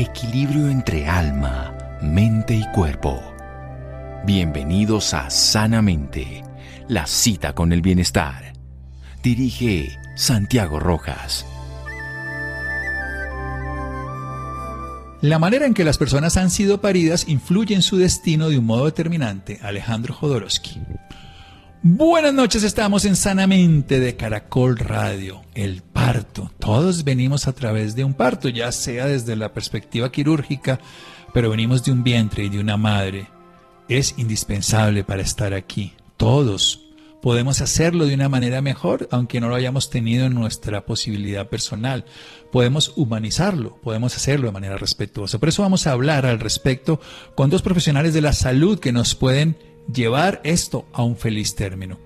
Equilibrio entre alma, mente y cuerpo. Bienvenidos a Sanamente, la cita con el bienestar. Dirige Santiago Rojas. La manera en que las personas han sido paridas influye en su destino de un modo determinante. Alejandro Jodorowsky. Buenas noches, estamos en Sanamente de Caracol Radio. El parto. Todos venimos a través de un parto, ya sea desde la perspectiva quirúrgica, pero venimos de un vientre y de una madre. Es indispensable para estar aquí. Todos podemos hacerlo de una manera mejor, aunque no lo hayamos tenido en nuestra posibilidad personal. Podemos humanizarlo, podemos hacerlo de manera respetuosa. Por eso vamos a hablar al respecto con dos profesionales de la salud que nos pueden llevar esto a un feliz término.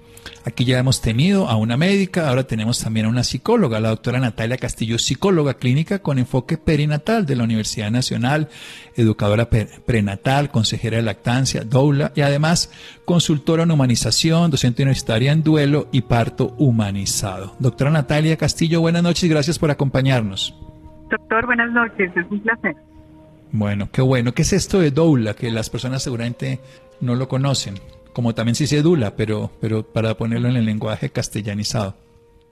Aquí ya hemos tenido a una médica, ahora tenemos también a una psicóloga, la doctora Natalia Castillo, psicóloga clínica con enfoque perinatal de la Universidad Nacional, educadora prenatal, consejera de lactancia, doula y además consultora en humanización, docente universitaria en duelo y parto humanizado. Doctora Natalia Castillo, buenas noches y gracias por acompañarnos. Doctor, buenas noches, es un placer. Bueno, qué bueno. ¿Qué es esto de doula? Que las personas seguramente no lo conocen como también se dice dula, pero, pero para ponerlo en el lenguaje castellanizado.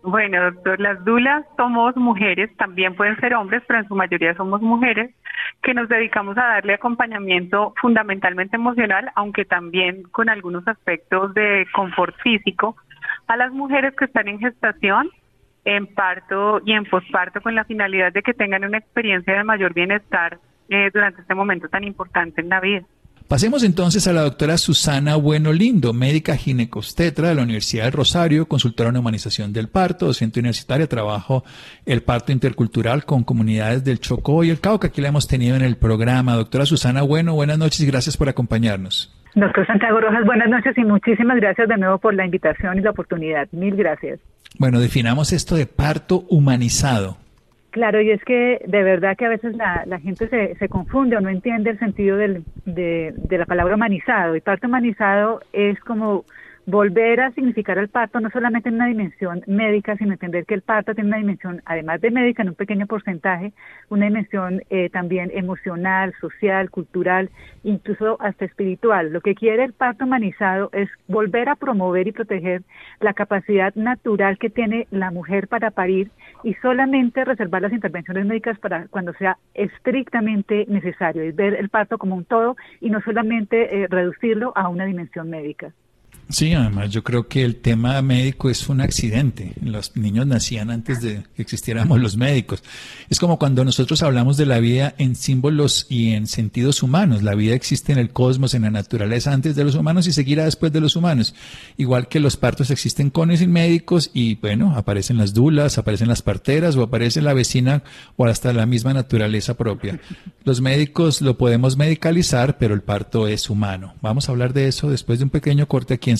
Bueno, doctor, las dulas somos mujeres, también pueden ser hombres, pero en su mayoría somos mujeres, que nos dedicamos a darle acompañamiento fundamentalmente emocional, aunque también con algunos aspectos de confort físico, a las mujeres que están en gestación, en parto y en posparto, con la finalidad de que tengan una experiencia de mayor bienestar eh, durante este momento tan importante en la vida. Pasemos entonces a la doctora Susana Bueno Lindo, médica ginecostetra de la Universidad de Rosario, consultora en humanización del parto, docente universitaria, trabajo el parto intercultural con comunidades del Chocó y el Cauca. Aquí la hemos tenido en el programa. Doctora Susana Bueno, buenas noches y gracias por acompañarnos. Doctor Santiago Rojas, buenas noches y muchísimas gracias de nuevo por la invitación y la oportunidad. Mil gracias. Bueno, definamos esto de parto humanizado. Claro, y es que de verdad que a veces la, la gente se, se confunde o no entiende el sentido del, de, de la palabra humanizado. Y parto humanizado es como volver a significar el parto no solamente en una dimensión médica, sino entender que el parto tiene una dimensión, además de médica, en un pequeño porcentaje, una dimensión eh, también emocional, social, cultural, incluso hasta espiritual. Lo que quiere el parto humanizado es volver a promover y proteger la capacidad natural que tiene la mujer para parir y solamente reservar las intervenciones médicas para cuando sea estrictamente necesario, es ver el parto como un todo y no solamente eh, reducirlo a una dimensión médica. Sí, además yo creo que el tema médico es un accidente. Los niños nacían antes de que existiéramos los médicos. Es como cuando nosotros hablamos de la vida en símbolos y en sentidos humanos. La vida existe en el cosmos, en la naturaleza antes de los humanos y seguirá después de los humanos. Igual que los partos existen con y sin médicos y bueno, aparecen las dulas, aparecen las parteras o aparece la vecina o hasta la misma naturaleza propia. Los médicos lo podemos medicalizar, pero el parto es humano. Vamos a hablar de eso después de un pequeño corte aquí en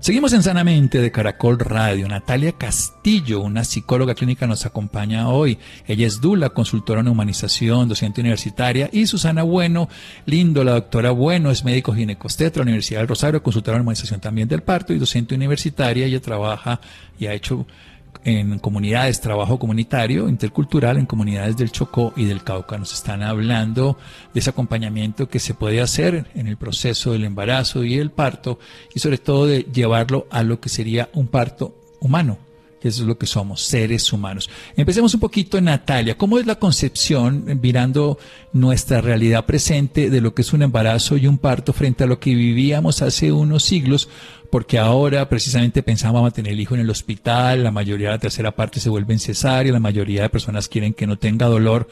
Seguimos en Sanamente de Caracol Radio. Natalia Castillo, una psicóloga clínica, nos acompaña hoy. Ella es Dula, consultora en humanización, docente universitaria. Y Susana Bueno, lindo, la doctora Bueno, es médico ginecostetra, Universidad del Rosario, consultora en humanización también del parto y docente universitaria. Ella trabaja y ha hecho en comunidades, trabajo comunitario, intercultural, en comunidades del Chocó y del Cauca. Nos están hablando de ese acompañamiento que se puede hacer en el proceso del embarazo y el parto y sobre todo de llevarlo a lo que sería un parto humano, que eso es lo que somos, seres humanos. Empecemos un poquito, Natalia. ¿Cómo es la concepción, mirando nuestra realidad presente, de lo que es un embarazo y un parto frente a lo que vivíamos hace unos siglos? Porque ahora precisamente pensábamos tener el hijo en el hospital, la mayoría de la tercera parte se vuelve en cesárea, la mayoría de personas quieren que no tenga dolor.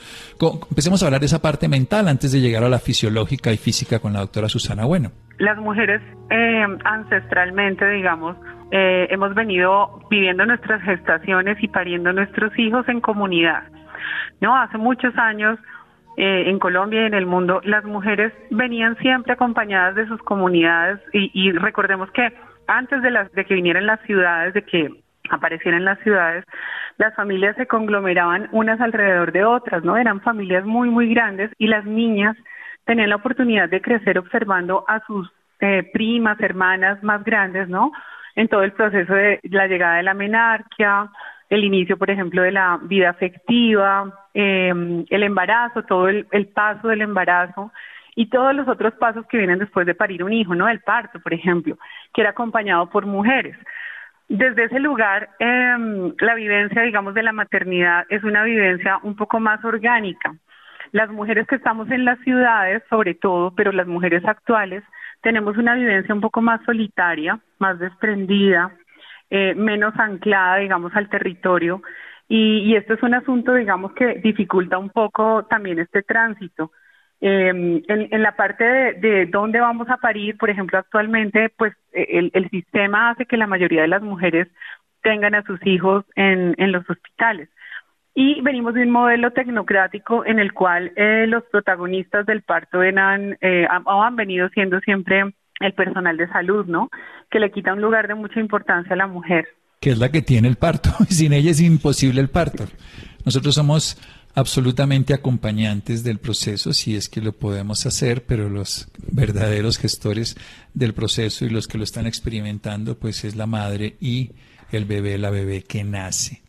Empecemos a hablar de esa parte mental antes de llegar a la fisiológica y física con la doctora Susana Bueno. Las mujeres eh, ancestralmente, digamos, eh, hemos venido viviendo nuestras gestaciones y pariendo nuestros hijos en comunidad. No, hace muchos años eh, en Colombia y en el mundo las mujeres venían siempre acompañadas de sus comunidades y, y recordemos que antes de las de que vinieran las ciudades, de que aparecieran las ciudades, las familias se conglomeraban unas alrededor de otras, ¿no? Eran familias muy, muy grandes y las niñas tenían la oportunidad de crecer observando a sus eh, primas, hermanas más grandes, ¿no? En todo el proceso de la llegada de la menarquia, el inicio, por ejemplo, de la vida afectiva, em, el embarazo, todo el, paso del embarazo y todos los otros pasos que vienen después de parir un hijo, ¿no? El parto, por ejemplo, que era acompañado por mujeres. Desde ese lugar, eh, la vivencia, digamos, de la maternidad es una vivencia un poco más orgánica. Las mujeres que estamos en las ciudades, sobre todo, pero las mujeres actuales, tenemos una vivencia un poco más solitaria, más desprendida, eh, menos anclada, digamos, al territorio. Y, y esto es un asunto, digamos, que dificulta un poco también este tránsito. Eh, en, la parte de, dónde vamos a parir, por ejemplo, actualmente, pues el, el, sistema hace que la mayoría de las mujeres tengan a sus hijos en los hospitales. Y venimos de un modelo tecnocrático en el cual eh, los protagonistas del parto eran, eh, han venido siendo siempre el personal de salud, ¿no? Que le quita un lugar de mucha importancia a la mujer. Que es la que tiene el parto. Sin ella es imposible el parto. Nosotros somos absolutamente acompañantes del proceso, si es que lo podemos hacer, pero los verdaderos gestores del proceso y los que lo están experimentando, pues es la madre y el bebé, la bebé que nace.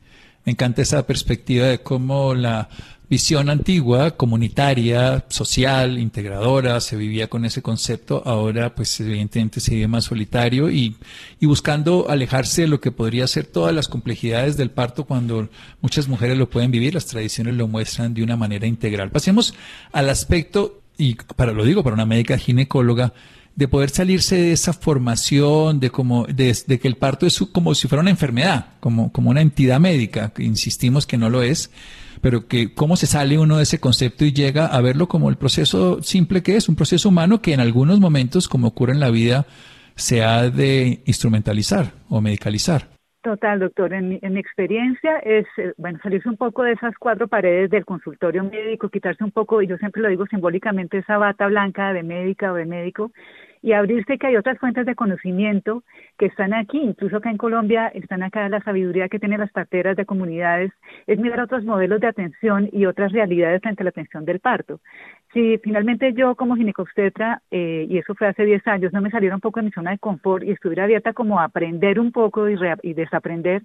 Me encanta esa perspectiva de cómo la visión antigua, comunitaria, social, integradora, se vivía con ese concepto, ahora pues evidentemente se vive más solitario y, y, buscando alejarse de lo que podría ser todas las complejidades del parto cuando muchas mujeres lo pueden vivir, las tradiciones lo muestran de una manera integral. Pasemos al aspecto, y para lo digo para una médica ginecóloga, de poder salirse de esa formación, de como, de, que el parto es como si fuera una enfermedad, como, como una entidad médica, que insistimos que no lo es, pero que cómo se sale uno de ese concepto y llega a verlo como el proceso simple que es, un proceso humano que en algunos momentos, como ocurre en la vida, se ha de instrumentalizar o medicalizar. Total, doctor. En mi, en mi, experiencia es, eh, bueno, salirse un poco de esas cuatro paredes del consultorio médico, quitarse un poco, y yo siempre lo digo simbólicamente, esa bata blanca de médica o de médico, y abrirse que hay otras fuentes de conocimiento que están aquí, incluso acá en Colombia están acá la sabiduría que tienen las parteras de comunidades, es mirar otros modelos de atención y otras realidades frente a la atención del parto. Si finalmente yo como ginecobstetra, eh, y eso fue hace 10 años, no me saliera un poco de mi zona de confort y estuviera abierta como a aprender un poco y, y desaprender,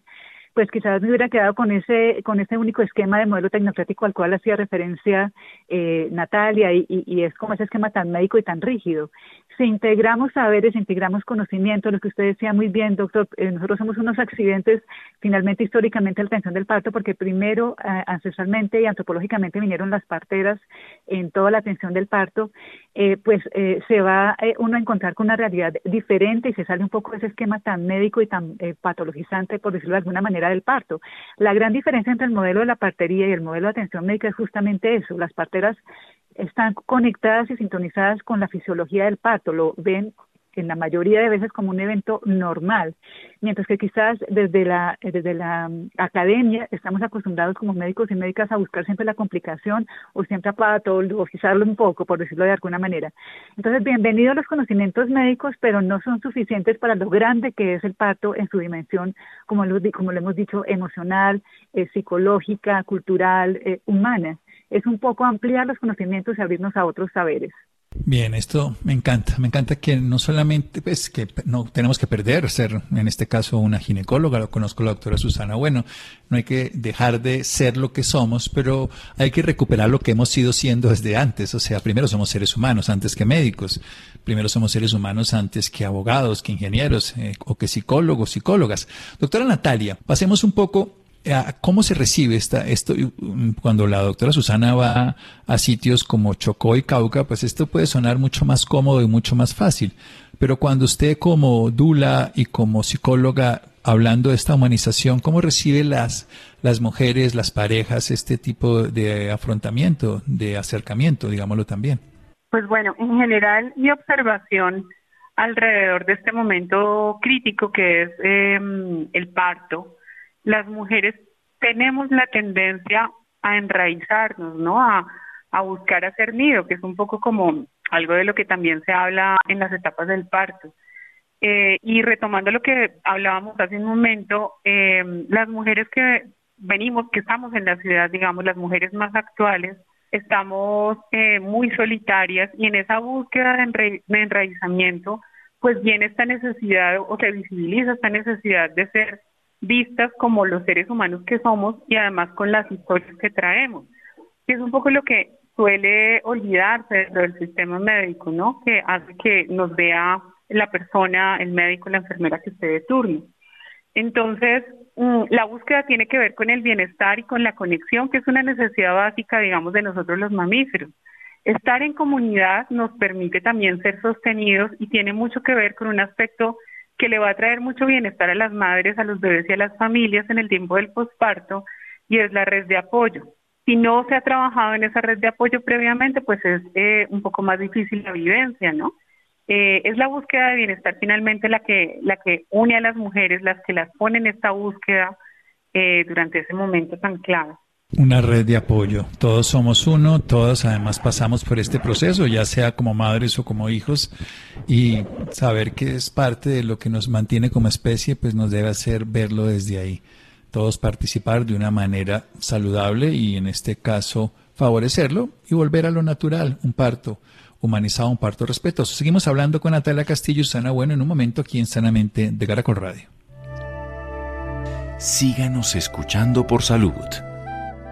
pues quizás me hubiera quedado con ese con ese único esquema de modelo tecnocrático al cual hacía referencia eh, Natalia y, es como ese esquema tan médico y tan rígido. Si integramos saberes, integramos conocimiento, lo que usted decía muy bien, doctor, eh, nosotros somos unos accidentes finalmente históricamente la atención del parto porque primero eh, ancestralmente y antropológicamente vinieron las parteras en toda la atención del parto, pues se va uno a encontrar con una realidad diferente y se sale un poco de ese esquema tan médico y tan patologizante, por decirlo de alguna manera, del parto. La gran diferencia entre el modelo de la partería y el modelo de atención médica es justamente eso. Las parteras están conectadas y sintonizadas con la fisiología del parto, lo ven en la mayoría de veces como un evento normal, mientras que quizás desde la, desde la mm, academia estamos acostumbrados como médicos y médicas a buscar siempre la complicación o siempre a patologizarlo un poco, por decirlo de alguna manera. Entonces, bienvenidos los conocimientos médicos, pero no son suficientes para lo grande que es el parto en su dimensión, como lo, como lo hemos dicho, emocional, eh, psicológica, cultural, eh, humana. Es un poco ampliar los conocimientos y abrirnos a otros saberes. Bien, esto me encanta. Me encanta que no solamente, pues, que no tenemos que perder ser, en este caso, una ginecóloga. Lo conozco la doctora Susana. Bueno, no hay que dejar de ser lo que somos, pero hay que recuperar lo que hemos sido siendo desde antes. O sea, primero somos seres humanos antes que médicos. Primero somos seres humanos antes que abogados, que ingenieros, eh, o que psicólogos, psicólogas. Doctora Natalia, pasemos un poco ¿Cómo se recibe esta, esto mm, cuando la doctora Susana va a sitios como Chocó y Cauca? Pues esto puede sonar mucho más cómodo y mucho más fácil. Pero cuando usted como Dula y como psicóloga hablando de esta humanización, ¿cómo recibe las, las mujeres, las parejas, este tipo de afrontamiento, de acercamiento, digámoslo también? Pues bueno, en general mi observación alrededor de este momento crítico que es em, el parto, las mujeres tenemos la tendencia a enraizarnos, ¿no? A, buscar hacer nido, que es un poco como algo de lo que también se habla en las etapas del parto. Eh, y retomando lo que hablábamos hace un momento, eh, las mujeres que venimos, que estamos en la ciudad, digamos, las mujeres más actuales, estamos eh, muy solitarias y en esa búsqueda de, enraizamiento, pues viene esta necesidad o se visibiliza esta necesidad de ser vistas como los seres humanos que somos y además con las historias que traemos, que es un poco lo que suele olvidarse dentro del sistema médico, ¿no? Que hace que nos vea la persona, el médico, la enfermera que esté de turno. Entonces, mm, la búsqueda tiene que ver con el bienestar y con la conexión, que es una necesidad básica, digamos, de nosotros los mamíferos. Estar en comunidad nos permite también ser sostenidos y tiene mucho que ver con un aspecto que le va a traer mucho bienestar a las madres, a los bebés y a las familias en el tiempo del posparto, y es la red de apoyo. Si no se ha trabajado en esa red de apoyo previamente, pues es eh, un poco más difícil la vivencia, ¿no? Eh, es la búsqueda de bienestar finalmente la que, la que une a las mujeres, las que las pone en esta búsqueda eh, durante ese momento tan clave. Una red de apoyo. Todos somos uno, todos además pasamos por este proceso, ya sea como madres o como hijos, y saber que es parte de lo que nos mantiene como especie, pues nos debe hacer verlo desde ahí. Todos participar de una manera saludable y en este caso favorecerlo y volver a lo natural, un parto humanizado, un parto respetuoso. Seguimos hablando con Natalia Castillo y Sana Bueno en un momento aquí en Sanamente de Caracol Radio. Síganos escuchando por salud.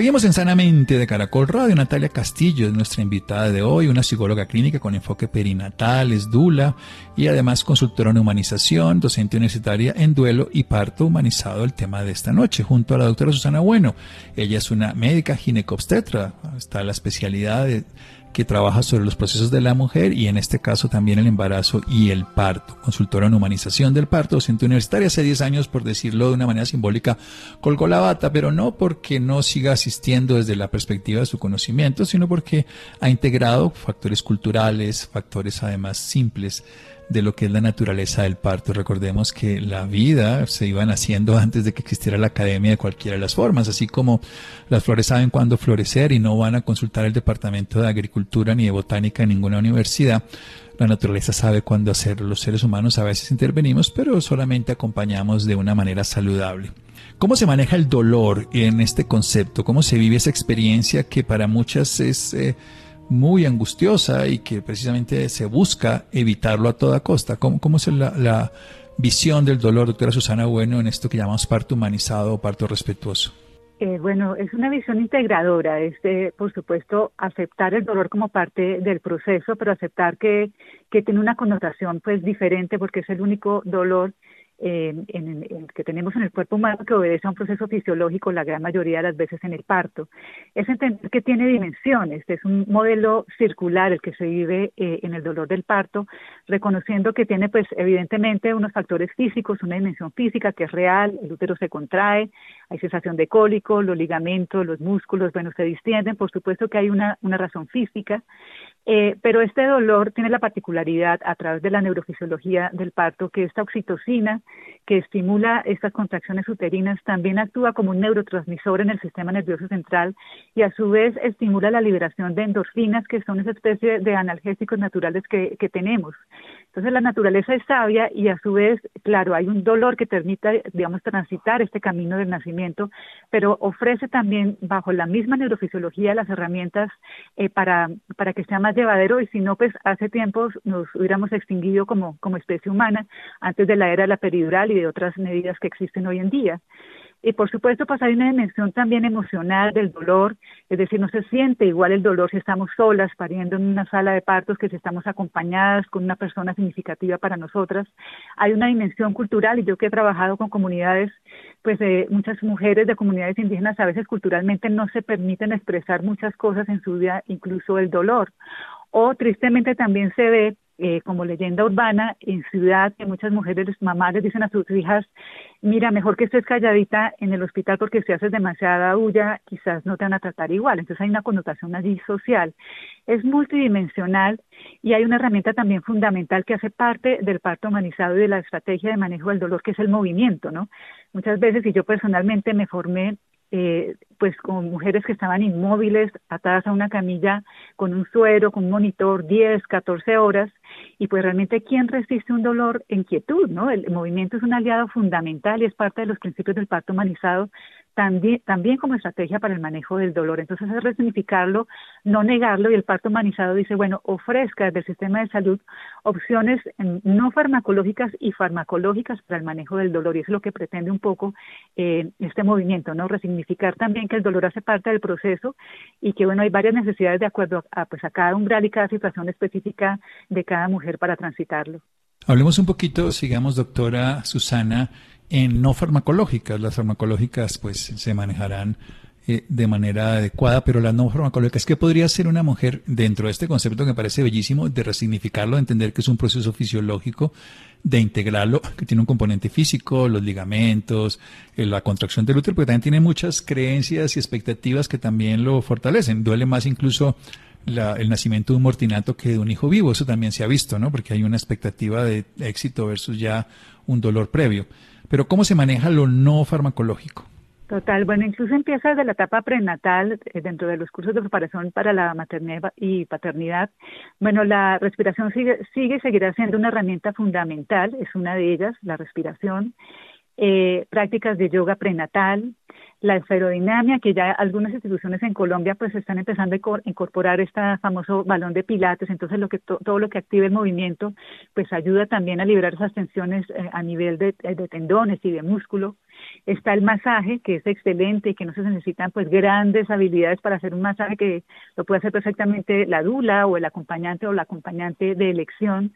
Seguimos en Sanamente de Caracol Radio. Natalia Castillo es nuestra invitada de hoy, una psicóloga clínica con enfoque perinatal, es dula y además consultora en humanización, docente universitaria en duelo y parto humanizado, el tema de esta noche, junto a la doctora Susana Bueno. Ella es una médica ginecobstetra, está la especialidad de que trabaja sobre los procesos de la mujer y en este caso también el embarazo y el parto. Consultora en humanización del parto, docente universitaria hace 10 años, por decirlo de una manera simbólica, colgó la bata, pero no porque no siga asistiendo desde la perspectiva de su conocimiento, sino porque ha integrado factores culturales, factores además simples de lo que es la naturaleza del parto. Recordemos que la vida se iba naciendo antes de que existiera la academia de cualquiera de las formas, así como las flores saben cuándo florecer y no van a consultar el departamento de agricultura ni de botánica en ninguna universidad. La naturaleza sabe cuándo hacerlo. Los seres humanos a veces intervenimos, pero solamente acompañamos de una manera saludable. ¿Cómo se maneja el dolor en este concepto? ¿Cómo se vive esa experiencia que para muchas es... Eh, muy angustiosa y que precisamente se busca evitarlo a toda costa. ¿Cómo, es la, visión del dolor, doctora Susana Bueno, en esto que llamamos parto humanizado o parto respetuoso? Eh, bueno, es una visión integradora, es por supuesto, aceptar el dolor como parte del proceso, pero aceptar que, que tiene una connotación pues diferente porque es el único dolor eh, en, que tenemos en el cuerpo humano que obedece a un proceso fisiológico la gran mayoría de las veces en el parto. Es entender que tiene dimensiones, es un modelo circular el que se vive eh, en el dolor del parto, reconociendo que tiene pues evidentemente unos factores físicos, una dimensión física que es real, el útero se contrae, hay sensación de cólico, los ligamentos, los músculos, bueno, se distienden, por supuesto que hay una, una razón física, eh, pero este dolor tiene la particularidad a través de la neurofisiología del parto que esta oxitocina que estimula estas contracciones uterinas también actúa como un neurotransmisor en el sistema nervioso central y a su vez estimula la liberación de endorfinas que son esa especie de analgésicos naturales que, que tenemos. Entonces la naturaleza es sabia y a su vez, claro, hay un dolor que permite, digamos, transitar este camino del nacimiento, pero ofrece también bajo la misma neurofisiología las herramientas eh, para, para que sea más llevadero y si no, pues hace tiempo nos hubiéramos extinguido como, como especie humana antes de la era de la peridural y de otras medidas que existen hoy en día. Y por supuesto, pues hay una dimensión también emocional del dolor, es decir, no se siente igual el dolor si estamos solas pariendo en una sala de partos que si estamos acompañadas con una persona significativa para nosotras. Hay una dimensión cultural y yo que he trabajado con comunidades, pues eh, muchas mujeres de comunidades indígenas a veces culturalmente no se permiten expresar muchas cosas en su vida, incluso el dolor. O tristemente también se ve eh, como leyenda urbana en ciudad que muchas mujeres, mamás les dicen a sus hijas, mira, mejor que estés calladita en el hospital porque si haces demasiada bulla, quizás no te van a tratar igual. Entonces hay una connotación allí social. Es multidimensional y hay una herramienta también fundamental que hace parte del parto humanizado y de la estrategia de manejo del dolor, que es el movimiento, ¿no? Muchas veces, y yo personalmente me formé eh, pues con mujeres que estaban inmóviles, atadas a una camilla con un suero, con un monitor, 10, 14 horas, y pues realmente quién resiste un dolor en quietud, ¿no? El movimiento es un aliado fundamental y es parte de los principios del parto humanizado también, como estrategia para el manejo del dolor. Entonces es resignificarlo, no negarlo y el parto humanizado dice, bueno, ofrezca desde el sistema de salud opciones no farmacológicas y farmacológicas para el manejo del dolor y es lo que pretende un poco eh, este movimiento, ¿no? Resignificar también que el dolor hace parte del proceso y que, bueno, hay varias necesidades de acuerdo a, pues, a cada umbral y cada situación específica de cada mujer para transitarlo. Hablemos un poquito, sigamos, doctora Susana, en no farmacológicas. Las farmacológicas pues se manejarán eh, de manera adecuada, pero las no farmacológicas, ¿qué podría ser una mujer dentro de este concepto que me parece bellísimo, de resignificarlo, de entender que es un proceso fisiológico, de integrarlo, que tiene un componente físico, los ligamentos, eh, la contracción del útero, porque también tiene muchas creencias y expectativas que también lo fortalecen. Duele más incluso el nacimiento de un mortinato que de un hijo vivo, eso también se ha visto, ¿no? Porque hay una expectativa de éxito versus ya un dolor previo. Pero ¿cómo se maneja lo no farmacológico? Total, bueno, incluso empieza desde la etapa prenatal, eh, dentro de los cursos de preparación para la maternidad y paternidad. Bueno, la respiración sigue, sigue y seguirá siendo una herramienta fundamental, es una de ellas, la respiración. Eh, prácticas de yoga prenatal, la esferodinamia, que ya algunas instituciones en Colombia pues están empezando a incorporar este famoso balón de pilates, entonces lo que todo lo que active el movimiento pues ayuda también a liberar esas tensiones eh, a nivel de, de, tendones y de músculo. Está el masaje, que es excelente y que no se necesitan pues grandes habilidades para hacer un masaje que lo puede hacer perfectamente la dula o el acompañante o la acompañante de elección.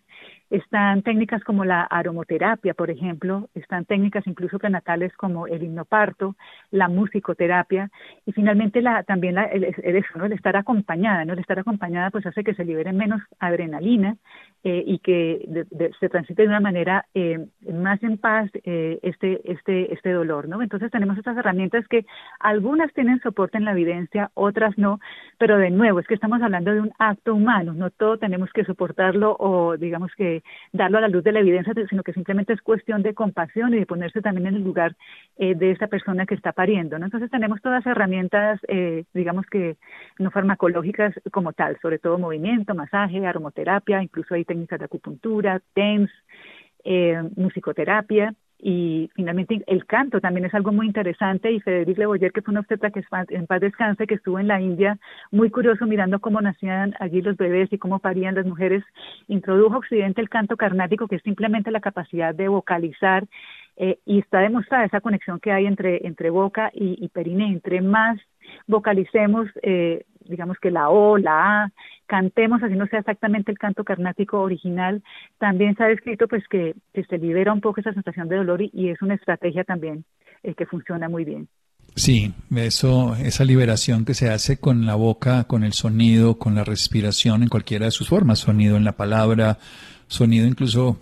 Están técnicas como la aromoterapia, por ejemplo, están técnicas incluso prenatales como el hipnoparto, la musicoterapia y finalmente la, también la, el, el, estar acompañada, ¿no? El estar acompañada pues hace que se libere menos adrenalina eh, y que se transite de una manera eh, más en paz eh, este, este, este dolor, ¿no? Entonces tenemos estas herramientas que algunas tienen soporte en la evidencia, otras no, pero de nuevo es que estamos hablando de un acto humano, no todo tenemos que soportarlo o digamos que darlo a la luz de la evidencia, sino que simplemente es cuestión de compasión y de ponerse también en el lugar eh, de esta persona que está pariendo. ¿no? Entonces tenemos todas herramientas, eh, digamos que no farmacológicas como tal, sobre todo movimiento, masaje, aromoterapia, incluso hay técnicas de acupuntura, TENS, eh, musicoterapia, y finalmente el canto también es algo muy interesante y Federic Leboyer, que fue una obstetra que en paz descanse, que estuvo en la India, muy curioso mirando cómo nacían allí los bebés y cómo parían las mujeres, introdujo a Occidente el canto carnático, que es simplemente la capacidad de vocalizar eh, y está demostrada esa conexión que hay entre, entre boca y, y perine. Entre más vocalicemos, eh, digamos que la O, la A, cantemos, así no sea exactamente el canto carnático original, también se ha descrito pues que, se libera un poco esa sensación de dolor y, es una estrategia también eh, que funciona muy bien. Sí, eso, esa liberación que se hace con la boca, con el sonido, con la respiración en cualquiera de sus formas, sonido en la palabra, sonido incluso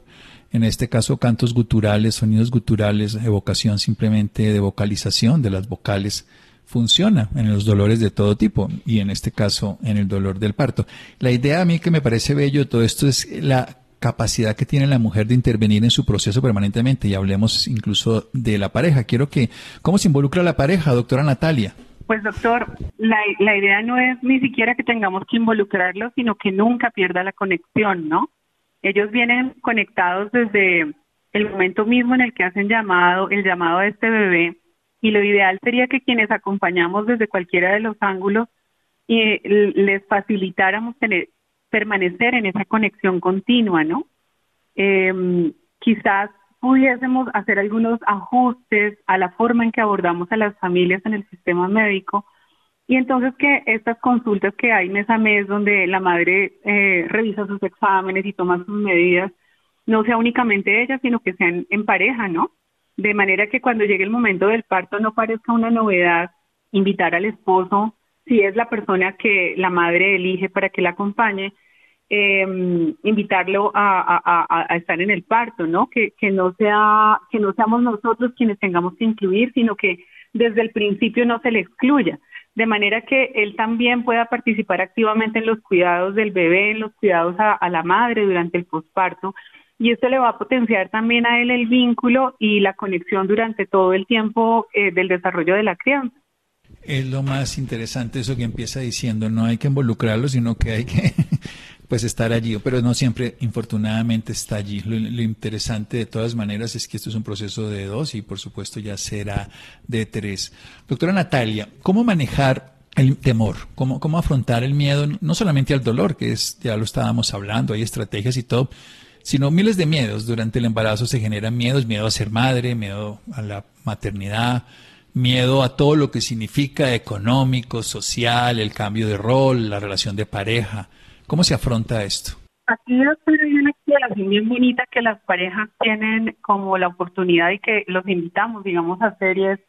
en este caso cantos guturales, sonidos guturales, evocación simplemente de vocalización de las vocales funciona en los dolores de todo tipo y en este caso en el dolor del parto. La idea a mí que me parece bello todo esto es la capacidad que tiene la mujer de intervenir en su proceso permanentemente y hablemos incluso de la pareja. Quiero que, ¿cómo se involucra la pareja, doctora Natalia? Pues doctor, la, la idea no es ni siquiera que tengamos que involucrarlo, sino que nunca pierda la conexión, ¿no? Ellos vienen conectados desde el momento mismo en el que hacen llamado, el llamado a este bebé y lo ideal sería que quienes acompañamos desde cualquiera de los ángulos y les facilitáramos tener, permanecer en esa conexión continua, ¿no? Eh, quizás pudiésemos hacer algunos ajustes a la forma en que abordamos a las familias en el sistema médico y entonces que estas consultas que hay mes a mes donde la madre eh, revisa sus exámenes y toma sus medidas, no sea únicamente ella, sino que sean en pareja, ¿no? De manera que cuando llegue el momento del parto no parezca una novedad invitar al esposo, si es la persona que la madre elige para que la acompañe, eh, invitarlo a, estar en el parto, ¿no? Que, que no sea que no seamos nosotros quienes tengamos que incluir, sino que desde el principio no se le excluya, de manera que él también pueda participar activamente en los cuidados del bebé, en los cuidados a la madre durante el posparto y esto le va a potenciar también a él el vínculo y la conexión durante todo el tiempo eh, del desarrollo de la crianza. Es lo más interesante eso que empieza diciendo, no hay que involucrarlo, sino que hay que pues estar allí, pero no siempre, infortunadamente, está allí. Lo, interesante de todas maneras es que esto es un proceso de dos y por supuesto ya será de tres. Doctora Natalia, ¿cómo manejar el temor? ¿Cómo, cómo afrontar el miedo? No solamente al dolor, que es, ya lo estábamos hablando, hay estrategias y todo, sino miles de miedos. Durante el embarazo se generan miedos, miedo a ser madre, miedo a la maternidad, miedo a todo lo que significa económico, social, el cambio de rol, la relación de pareja. ¿Cómo se afronta esto? Aquí hay una exploración bien bonita que las parejas tienen como la oportunidad y que los invitamos, digamos, a hacer y es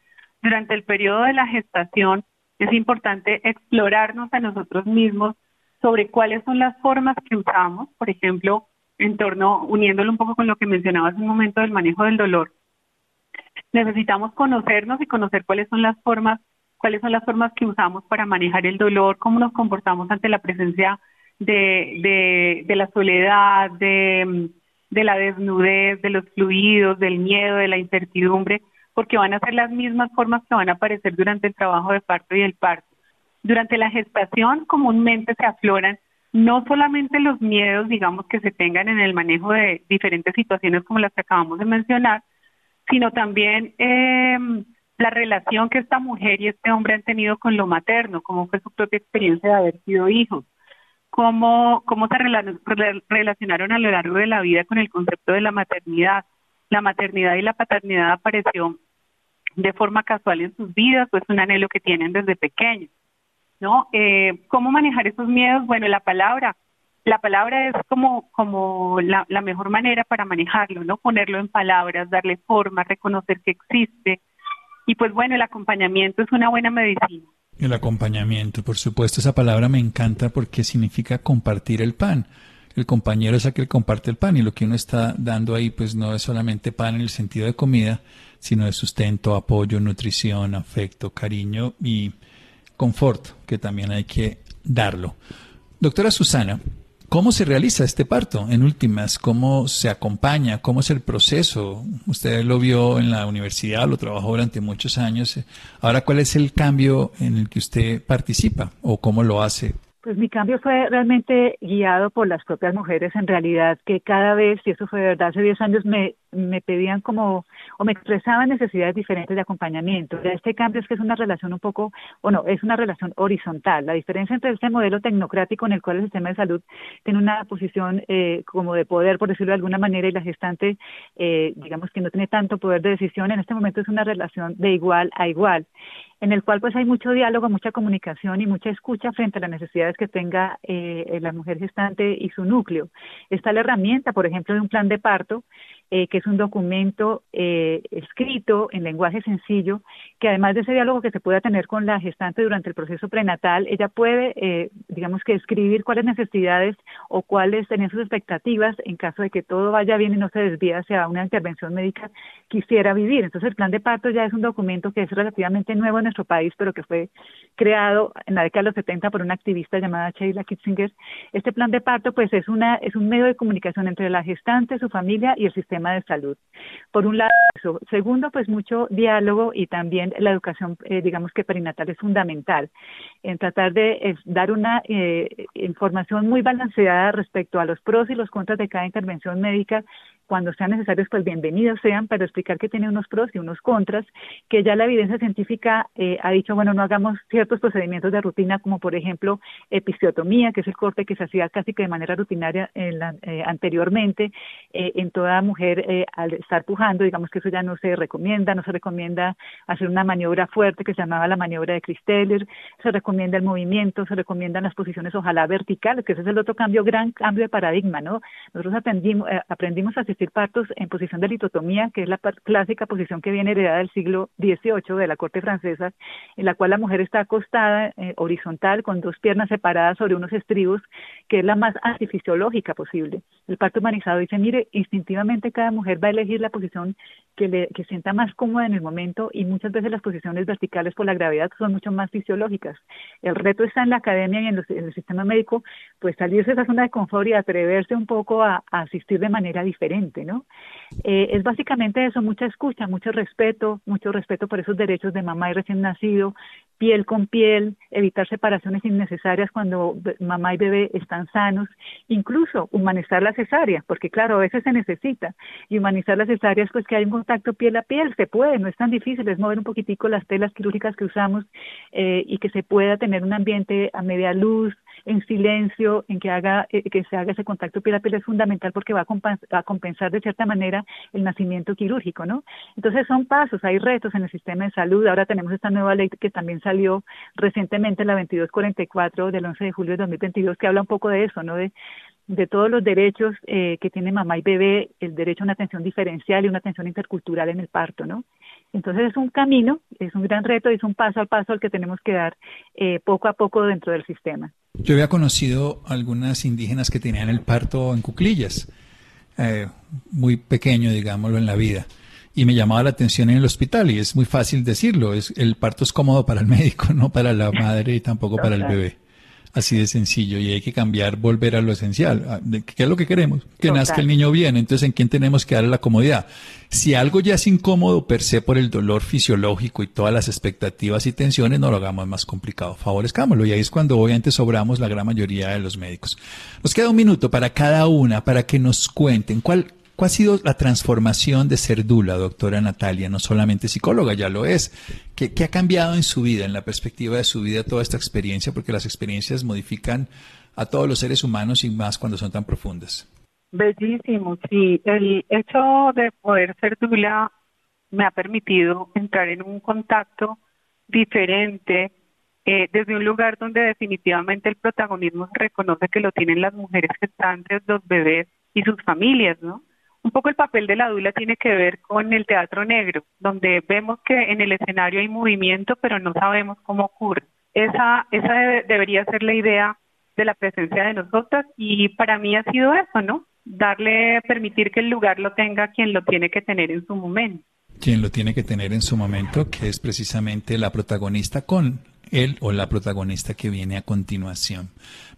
durante el periodo de la gestación es importante explorarnos a nosotros mismos sobre cuáles son las formas que usamos, por ejemplo, en torno, uniéndolo un poco con lo que mencionaba hace un momento del manejo del dolor. Necesitamos conocernos y conocer cuáles son las formas, cuáles son las formas que usamos para manejar el dolor, cómo nos comportamos ante la presencia de, de, la soledad, de, de la desnudez, de los fluidos, del miedo, de la incertidumbre, porque van a ser las mismas formas que van a aparecer durante el trabajo de parto y el parto. Durante la gestación comúnmente se afloran no solamente los miedos, digamos, que se tengan en el manejo de diferentes situaciones como las que acabamos de mencionar, sino también eh, la relación que esta mujer y este hombre han tenido con lo materno, cómo fue su propia experiencia de haber sido hijos cómo, cómo se relacionaron a lo largo de la vida con el concepto de la maternidad. La maternidad y la paternidad apareció de forma casual en sus vidas, pues un anhelo que tienen desde pequeños. ¿No? Eh, ¿Cómo manejar esos miedos? Bueno, la palabra. La palabra es como, como la, la mejor manera para manejarlo, ¿no? Ponerlo en palabras, darle forma, reconocer que existe. Y pues bueno, el acompañamiento es una buena medicina. El acompañamiento, por supuesto, esa palabra me encanta porque significa compartir el pan. El compañero es aquel que comparte el pan y lo que uno está dando ahí pues no es solamente pan en el sentido de comida, sino de sustento, apoyo, nutrición, afecto, cariño y confort, que también hay que darlo. Doctora Susana, ¿Cómo se realiza este parto? En últimas, ¿cómo se acompaña? ¿Cómo es el proceso? Usted lo vio en la universidad, lo trabajó durante muchos años. Ahora, ¿cuál es el cambio en el que usted participa o cómo lo hace? Pues mi cambio fue realmente guiado por las propias mujeres, en realidad, que cada vez, y eso fue de verdad, hace 10 años me, me pedían como, o me expresaban necesidades diferentes de acompañamiento. Este cambio es que es una relación un poco, o no, es una relación horizontal. La diferencia entre este modelo tecnocrático en el cual el sistema de salud tiene una posición eh, como de poder, por decirlo de alguna manera, y la gestante, eh, digamos que no tiene tanto poder de decisión, en este momento es una relación de igual a igual en el cual pues hay mucho diálogo, mucha comunicación y mucha escucha frente a las necesidades que tenga eh, la mujer gestante y su núcleo. Está la herramienta, por ejemplo, de un plan de parto eh, que es un documento eh, escrito en lenguaje sencillo, que además de ese diálogo que se pueda tener con la gestante durante el proceso prenatal, ella puede, eh, digamos que escribir cuáles necesidades o cuáles tenían sus expectativas en caso de que todo vaya bien y no se desvíe hacia una intervención médica quisiera vivir. Entonces el plan de parto ya es un documento que es relativamente nuevo en nuestro país, pero que fue creado en la década de los 70 por una activista llamada Sheila Kitzinger. Este plan de parto pues es, una, es un medio de comunicación entre la gestante, su familia y el sistema de salud. Por un lado, eso. Segundo, pues mucho diálogo y también la educación, eh, digamos que perinatal es fundamental en tratar de dar una eh, información muy balanceada respecto a los pros y los contras de cada intervención médica cuando sean necesarios, pues bienvenidos sean, para explicar que tiene unos pros y unos contras, que ya la evidencia científica eh, ha dicho, bueno, no hagamos ciertos procedimientos de rutina, como por ejemplo episiotomía, que es el corte que se hacía casi que de manera rutinaria en la, eh, anteriormente eh, en toda mujer al estar pujando, digamos que eso ya no se recomienda, no se recomienda hacer una maniobra fuerte que se llamaba la maniobra de Christeller, se recomienda el movimiento, se recomiendan las posiciones ojalá verticales, que ese es el otro cambio, gran cambio de paradigma, ¿no? Nosotros aprendimos, aprendimos a partos en posición de litotomía, que es la clásica posición que viene heredada del siglo XVIII de la corte francesa, en la cual la mujer está acostada eh, horizontal con dos piernas separadas sobre unos estribos, que es la más antifisiológica posible. El parto humanizado dice, mire, instintivamente cada mujer va a elegir la posición que le que sienta más cómoda en el momento y muchas veces las posiciones verticales por la gravedad son mucho más fisiológicas. El reto está en la academia y en, el sistema médico, pues salirse de esa zona de confort y atreverse un poco a asistir de manera diferente ¿no? Eh, es básicamente eso, mucha escucha, mucho respeto, mucho respeto por esos derechos de mamá y recién nacido, piel con piel, evitar separaciones innecesarias cuando mamá y bebé están sanos, incluso humanizar la cesárea, porque claro, a veces se necesita, y humanizar las cesáreas pues que hay un contacto piel a piel, se puede, no es tan difícil, es mover un poquitico las telas quirúrgicas que usamos eh, y que se pueda tener un ambiente a media luz, en silencio, en que haga eh, que se haga ese contacto piel a piel es fundamental porque va a, compensar de cierta manera el nacimiento quirúrgico, ¿no? Entonces son pasos, hay retos en el sistema de salud. Ahora tenemos esta nueva ley que también salió recientemente, la 2244 del 11 de julio de 2022, que habla un poco de eso, ¿no? De, todos los derechos eh, que tiene mamá y bebé, el derecho a una atención diferencial y una atención intercultural en el parto, ¿no? Entonces es un camino, es un gran reto, es un paso a paso al que tenemos que dar eh, poco a poco dentro del sistema. Yo había conocido algunas indígenas que tenían el parto en cuclillas, eh, muy pequeño, digámoslo, en la vida. Y me llamaba la atención en el hospital, y es muy fácil decirlo, es, el parto es cómodo para el médico, no para la madre y tampoco para el bebé. Así de sencillo y hay que cambiar, volver a lo esencial. ¿Qué es lo que queremos? Que nazca el niño bien. Entonces, ¿en quién tenemos que darle la comodidad? Si algo ya es incómodo per se por el dolor fisiológico y todas las expectativas y tensiones, no lo hagamos más complicado. Favorezcámoslo. Y ahí es cuando obviamente sobramos la gran mayoría de los médicos. Nos queda un minuto para cada una, para que nos cuenten cuál, ¿Cuál ha sido la transformación de ser Dula, doctora Natalia? No solamente psicóloga, ya lo es. ¿Qué, ha cambiado en su vida, en la perspectiva de su vida, toda esta experiencia? Porque las experiencias modifican a todos los seres humanos y más cuando son tan profundas. Bellísimo, sí. El hecho de poder ser Dula me ha permitido entrar en un contacto diferente eh, desde un lugar donde definitivamente el protagonismo reconoce que lo tienen las mujeres gestantes, los bebés y sus familias, ¿no? Un poco el papel de la dula tiene que ver con el teatro negro, donde vemos que en el escenario hay movimiento, pero no sabemos cómo ocurre. Esa, esa debería ser la idea de la presencia de nosotras y para mí ha sido eso, ¿no? Darle, permitir que el lugar lo tenga quien lo tiene que tener en su momento. Quien lo tiene que tener en su momento, que es precisamente la protagonista con él o la protagonista que viene a continuación.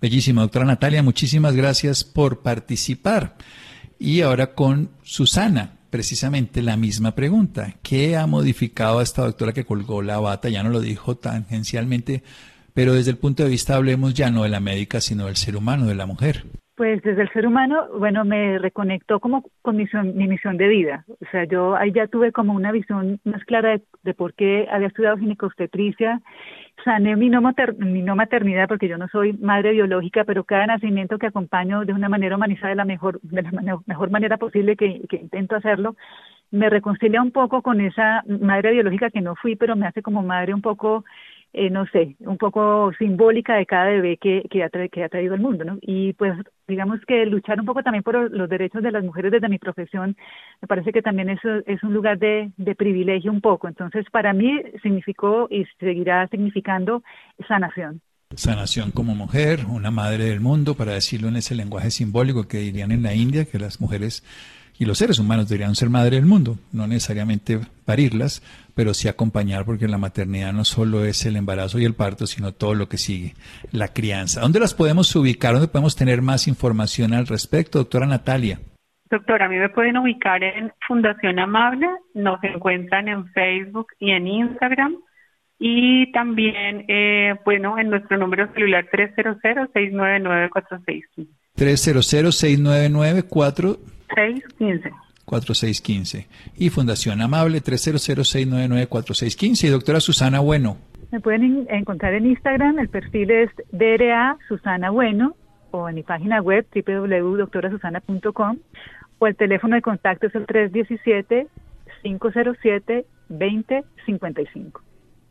Bellísima, doctora Natalia, muchísimas gracias por participar. Y ahora con Susana, precisamente la misma pregunta. ¿Qué ha modificado a esta doctora que colgó la bata? Ya no lo dijo tangencialmente, pero desde el punto de vista hablemos ya no de la médica, sino del ser humano, de la mujer. Pues desde el ser humano, bueno, me reconectó como con mi, misión de vida. O sea, yo ahí ya tuve como una visión más clara de, de por qué había estudiado ginecobstetricia sané mi no, mi no maternidad porque yo no soy madre biológica, pero cada nacimiento que acompaño de una manera humanizada de la mejor, de la mejor manera posible que, que intento hacerlo, me reconcilia un poco con esa madre biológica que no fui, pero me hace como madre un poco eh, no sé, un poco simbólica de cada bebé que, que, ha que ha traído al mundo, ¿no? Y pues digamos que luchar un poco también por los derechos de las mujeres desde mi profesión, me parece que también eso es un lugar de, de privilegio un poco. Entonces, para mí significó y seguirá significando sanación. Sanación como mujer, una madre del mundo, para decirlo en ese lenguaje simbólico que dirían en la India, que las mujeres y los seres humanos deberían ser madre del mundo, no necesariamente parirlas, pero sí acompañar, porque la maternidad no solo es el embarazo y el parto, sino todo lo que sigue, la crianza. ¿Dónde las podemos ubicar? ¿Dónde podemos tener más información al respecto, doctora Natalia? Doctora, a mí me pueden ubicar en Fundación Amable, nos encuentran en Facebook y en Instagram y también, eh, bueno, en nuestro número celular 300-699-4615. 300-699-4... 615. 4615. Y Fundación Amable 300-699-4615. Y doctora Susana Bueno. Me pueden encontrar en Instagram, el perfil es DRA Susana Bueno o en mi página web www.doctorasusana.com o el teléfono de contacto es el 317 507 2055.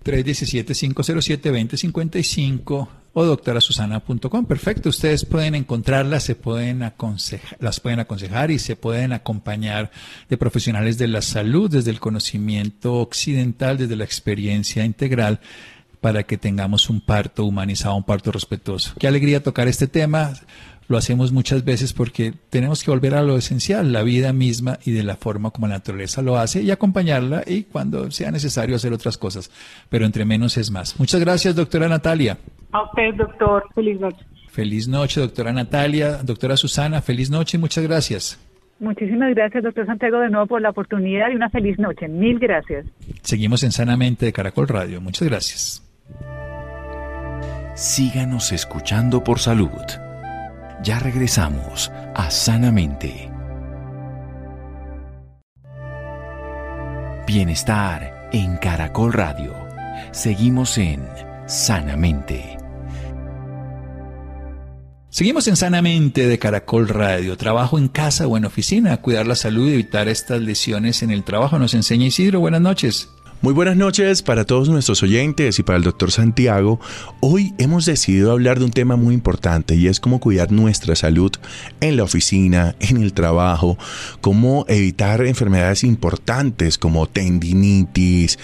317-507-2055 o doctorasusana.com. Perfecto, ustedes pueden encontrarlas, se pueden aconsejar, las pueden aconsejar y se pueden acompañar de profesionales de la salud desde el conocimiento occidental, desde la experiencia integral para que tengamos un parto humanizado, un parto respetuoso. Qué alegría tocar este tema lo hacemos muchas veces porque tenemos que volver a lo esencial, la vida misma y de la forma como la naturaleza lo hace y acompañarla y cuando sea necesario hacer otras cosas. Pero entre menos es más. Muchas gracias, doctora Natalia. A usted, doctor. Feliz noche. Feliz noche, doctora Natalia. Doctora Susana, feliz noche y muchas gracias. Muchísimas gracias, doctor Santiago, de nuevo por la oportunidad y una feliz noche. Mil gracias. Seguimos en Sanamente de Caracol Radio. Muchas gracias. Síganos escuchando por salud. Ya regresamos a Sanamente. Bienestar en Caracol Radio. Seguimos en Sanamente. Seguimos en Sanamente de Caracol Radio. Trabajo en casa o en oficina, cuidar la salud y evitar estas lesiones en el trabajo. Nos enseña Isidro. Buenas noches. Muy buenas noches para todos nuestros oyentes y para el doctor Santiago. Hoy hemos decidido hablar de un tema muy importante y es cómo cuidar nuestra salud en la oficina, en el trabajo, cómo evitar enfermedades importantes como tendinitis,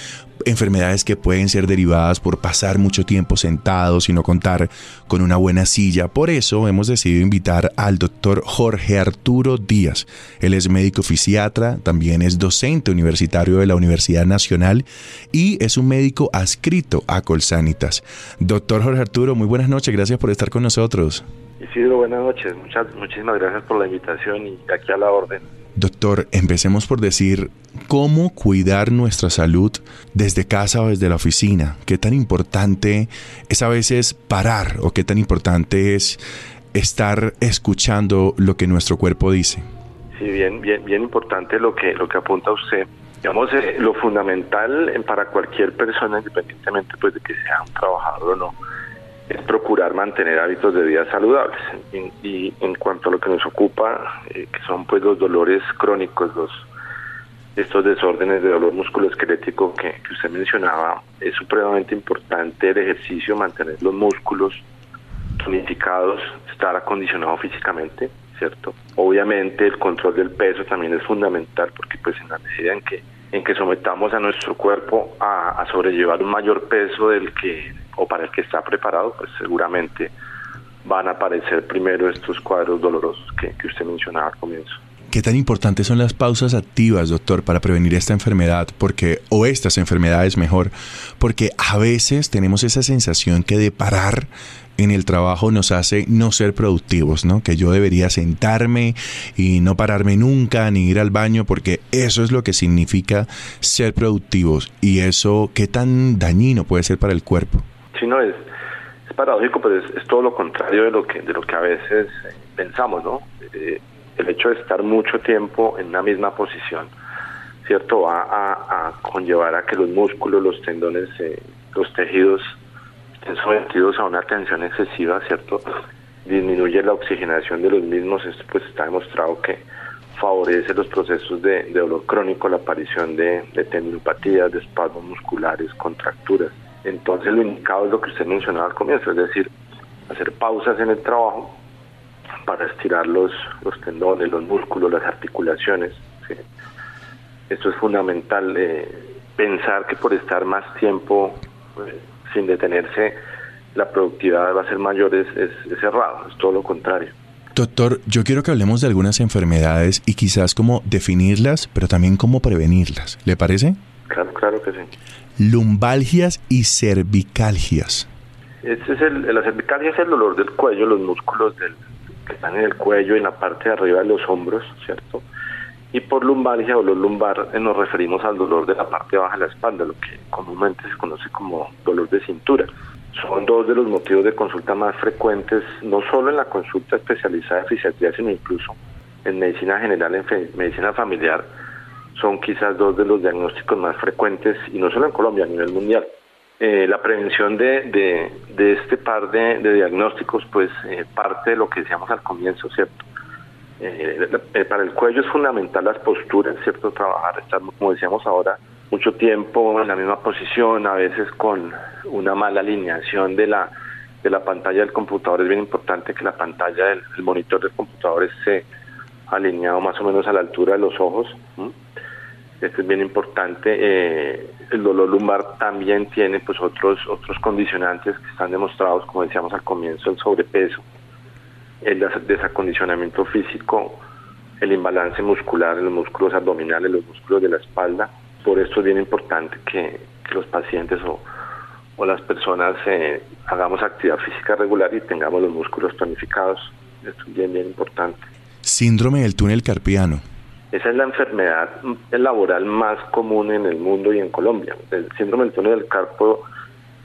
enfermedades que pueden ser derivadas por pasar mucho tiempo sentados y no contar con una buena silla. Por eso hemos decidido invitar al doctor Jorge Arturo Díaz. Él es médico fisiatra, también es docente universitario de la Universidad Nacional y es un médico adscrito a Colsanitas. Doctor Jorge Arturo, muy buenas noches, gracias por estar con nosotros. Isidro, buenas noches, Muchas, muchísimas gracias por la invitación y aquí a la orden. Doctor, empecemos por decir cómo cuidar nuestra salud desde casa o desde la oficina. ¿Qué tan importante es a veces parar o qué tan importante es estar escuchando lo que nuestro cuerpo dice? Sí, bien, bien, bien importante lo que lo que apunta usted. Digamos, eh, lo fundamental para cualquier persona, independientemente pues de que sea un trabajador o no, es procurar mantener hábitos de vida saludables. Y, en cuanto a lo que nos ocupa, eh, que son pues los dolores crónicos, los estos desórdenes de dolor musculoesquelético que, que usted mencionaba, es supremamente importante el ejercicio, mantener los músculos tonificados, estar acondicionado físicamente, ¿cierto? Obviamente el control del peso también es fundamental porque pues en la medida en que en que sometamos a nuestro cuerpo a, a sobrellevar un mayor peso del que o para el que está preparado, pues seguramente van a aparecer primero estos cuadros dolorosos que, que usted mencionaba al comienzo. ¿Qué tan importantes son las pausas activas, doctor, para prevenir esta enfermedad? Porque, o estas enfermedades mejor, porque a veces tenemos esa sensación que de parar en el trabajo nos hace no ser productivos, ¿no? Que yo debería sentarme y no pararme nunca ni ir al baño porque eso es lo que significa ser productivos y eso qué tan dañino puede ser para el cuerpo no es, es paradójico, pero es, todo lo contrario de lo que, de lo que a veces eh, pensamos, ¿no? Eh, el hecho de estar mucho tiempo en una misma posición, ¿cierto? Va a, conllevar a que los músculos, los tendones, eh, los tejidos estén sometidos a una tensión excesiva, ¿cierto? Disminuye la oxigenación de los mismos, esto pues está demostrado que favorece los procesos de, dolor crónico, la aparición de, de tendinopatías, de espasmos musculares, contracturas. Entonces lo indicado es lo que usted mencionaba al comienzo, es decir, hacer pausas en el trabajo para estirar los, los tendones, los músculos, las articulaciones. Esto es fundamental, eh, pensar que por estar más tiempo eh, sin detenerse, la productividad va a ser mayor es, es, es errado, es todo lo contrario. Doctor, yo quiero que hablemos de algunas enfermedades y quizás cómo definirlas, pero también cómo prevenirlas. ¿Le parece? Claro, claro que sí lumbalgias y cervicalgias. Este es el, la cervicalgia es el dolor del cuello, los músculos del, que están en el cuello y en la parte de arriba de los hombros, ¿cierto? Y por lumbalgia o dolor lumbar eh, nos referimos al dolor de la parte baja de la espalda, lo que comúnmente se conoce como dolor de cintura. Son dos de los motivos de consulta más frecuentes, no solo en la consulta especializada de fisiatría, sino incluso en medicina general, en medicina familiar, son quizás dos de los diagnósticos más frecuentes, y no solo en Colombia, a nivel mundial. Eh, la prevención de, de, este par de, diagnósticos, pues eh, parte de lo que decíamos al comienzo, ¿cierto? Eh, para el cuello es fundamental las posturas, ¿cierto? Trabajar, estar, como decíamos ahora, mucho tiempo en la misma posición, a veces con una mala alineación de la, de la pantalla del computador. Es bien importante que la pantalla del monitor del computador esté alineado más o menos a la altura de los ojos. Esto es bien importante. Eh, el dolor lumbar también tiene pues otros otros condicionantes que están demostrados, como decíamos al comienzo, el sobrepeso, el desacondicionamiento físico, el imbalance muscular en los músculos abdominales, los músculos de la espalda. Por esto es bien importante que, los pacientes o, o las personas eh, hagamos actividad física regular y tengamos los músculos tonificados. Esto es bien, bien importante. Síndrome del túnel carpiano. Esa es la enfermedad laboral más común en el mundo y en Colombia. El síndrome del túnel del carpo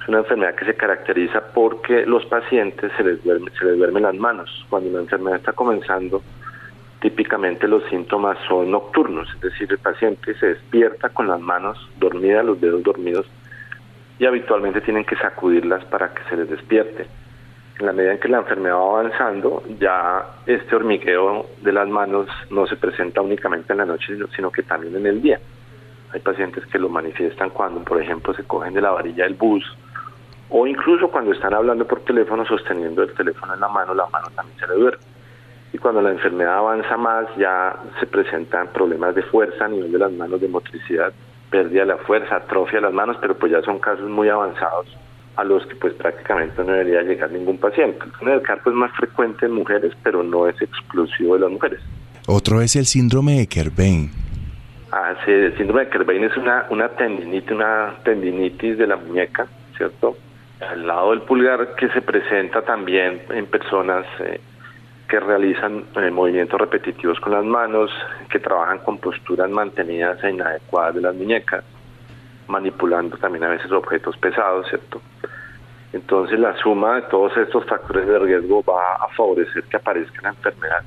es una enfermedad que se caracteriza porque los pacientes se les, duerme, se les duermen las manos. Cuando la enfermedad está comenzando, típicamente los síntomas son nocturnos, es decir, el paciente se despierta con las manos dormidas, los dedos dormidos, y habitualmente tienen que sacudirlas para que se les despierte. En la medida en que la enfermedad va avanzando, ya este hormigueo de las manos no se presenta únicamente en la noche, sino que también en el día. Hay pacientes que lo manifiestan cuando, por ejemplo, se cogen de la varilla del bus o incluso cuando están hablando por teléfono, sosteniendo el teléfono en la mano, la mano también se le duerme. Y cuando la enfermedad avanza más, ya se presentan problemas de fuerza a nivel de las manos, de motricidad, pérdida de la fuerza, atrofia de las manos, pero pues ya son casos muy avanzados a los que pues prácticamente no debería llegar ningún paciente. El del carpo es más frecuente en mujeres, pero no es exclusivo de las mujeres. Otro es el síndrome de Kerbein. Ah, sí, el síndrome de Kerbein es una, una tendinitis, una tendinitis de la muñeca, ¿cierto? Al lado del pulgar que se presenta también en personas eh, que realizan eh, movimientos repetitivos con las manos, que trabajan con posturas mantenidas e inadecuadas de las muñecas, manipulando también a veces objetos pesados, ¿cierto? Entonces la suma de todos estos factores de riesgo va a favorecer que aparezca la enfermedad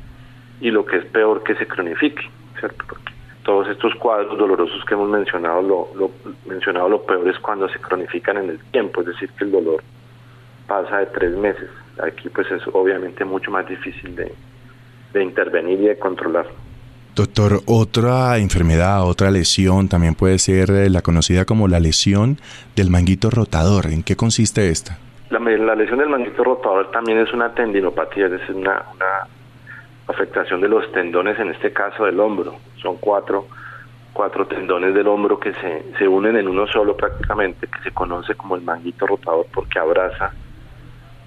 y lo que es peor que se cronifique, ¿cierto? Porque todos estos cuadros dolorosos que hemos mencionado, lo, mencionado lo peor es cuando se cronifican en el tiempo, es decir, que el dolor pasa de tres meses. Aquí pues es obviamente mucho más difícil de, de intervenir y de controlar. Doctor, otra enfermedad, otra lesión también puede ser eh, la conocida como la lesión del manguito rotador. ¿En qué consiste esta? La, la lesión del manguito rotador también es una tendinopatía, es decir, una, una afectación de los tendones, en este caso del hombro. Son cuatro, cuatro tendones del hombro que se, se unen en uno solo prácticamente, que se conoce como el manguito rotador porque abraza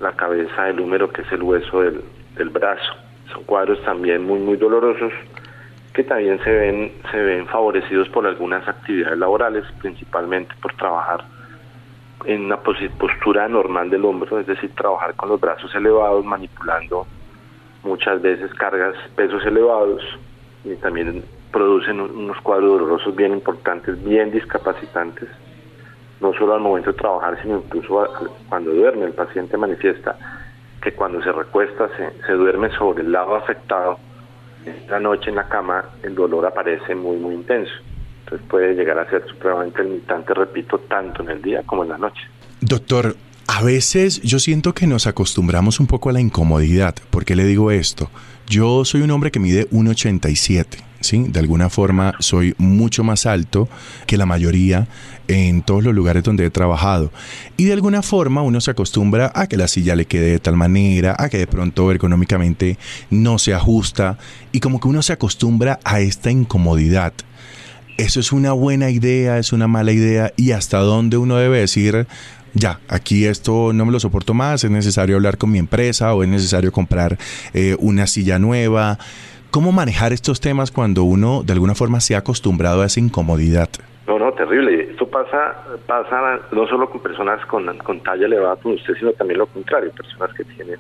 la cabeza del húmero, que es el hueso del, del brazo. Son cuadros también muy, muy dolorosos que también se ven, se ven favorecidos por algunas actividades laborales, principalmente por trabajar en una postura normal del hombro, es decir, trabajar con los brazos elevados, manipulando muchas veces cargas, pesos elevados, y también producen unos cuadros dolorosos bien importantes, bien discapacitantes, no solo al momento de trabajar, sino incluso cuando duerme. El paciente manifiesta que cuando se recuesta se, se duerme sobre el lado afectado la noche en la cama el dolor aparece muy, muy intenso. Entonces puede llegar a ser supremamente limitante, repito, tanto en el día como en la noche. Doctor, a veces yo siento que nos acostumbramos un poco a la incomodidad. ¿Por qué le digo esto? Yo soy un hombre que mide 1,87. ¿sí? De alguna forma soy mucho más alto que la mayoría en todos los lugares donde he trabajado. Y de alguna forma uno se acostumbra a que la silla le quede de tal manera, a que de pronto ergonómicamente no se ajusta y como que uno se acostumbra a esta incomodidad. Eso es una buena idea, es una mala idea y hasta dónde uno debe decir, ya, aquí esto no me lo soporto más, es necesario hablar con mi empresa o es necesario comprar eh, una silla nueva. ¿Cómo manejar estos temas cuando uno de alguna forma se ha acostumbrado a esa incomodidad? No, no, terrible. Esto pasa, pasa no solo con personas con, con talla elevada como usted, sino también lo contrario, personas que tienen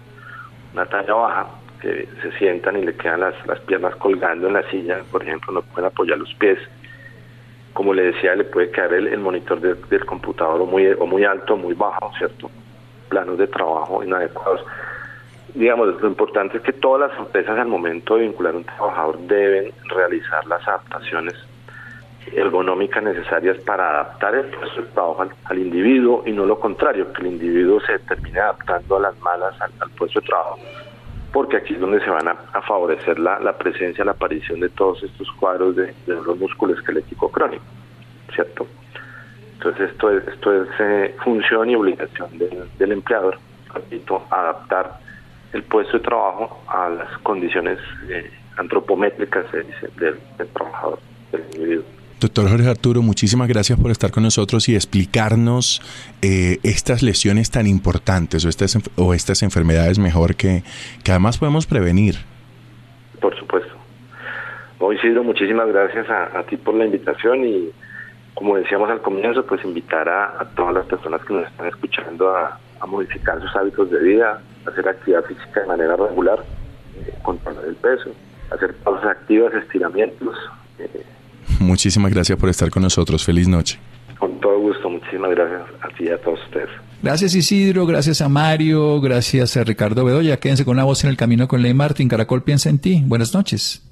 una talla baja, que se sientan y le quedan las, las piernas colgando en la silla, por ejemplo, no pueden apoyar los pies. Como le decía, le puede quedar el, monitor del computador muy, o muy alto o muy bajo, ¿cierto? Planos de trabajo inadecuados digamos, lo importante es que todas las empresas al momento de vincular a un trabajador deben realizar las adaptaciones ergonómicas necesarias para adaptar el puesto de trabajo al, individuo y no lo contrario, que el individuo se termine adaptando a las malas al, puesto de trabajo, porque aquí es donde se van a, favorecer la, presencia, la aparición de todos estos cuadros de, de dolor musculoesquelético crónico, ¿cierto? Entonces esto es, esto es eh, función y obligación del, del empleador, repito, adaptar el puesto de trabajo a las condiciones eh, antropométricas del, trabajador, del individuo. Doctor Jorge Arturo, muchísimas gracias por estar con nosotros y explicarnos eh, estas lesiones tan importantes o estas, o estas enfermedades mejor que, que además podemos prevenir. Por supuesto. Hoy Isidro, muchísimas gracias a, ti por la invitación y como decíamos al comienzo, pues invitar a, todas las personas que nos están escuchando a, modificar sus hábitos de vida, hacer actividad física de manera regular, eh, controlar el peso, hacer pausas activas, estiramientos. Eh. Muchísimas gracias por estar con nosotros. Feliz noche. Con todo gusto, muchísimas gracias a ti y a todos ustedes. Gracias Isidro, gracias a Mario, gracias a Ricardo Bedoya. Quédense con la voz en el camino con Ley Martín. Caracol piensa en ti. Buenas noches.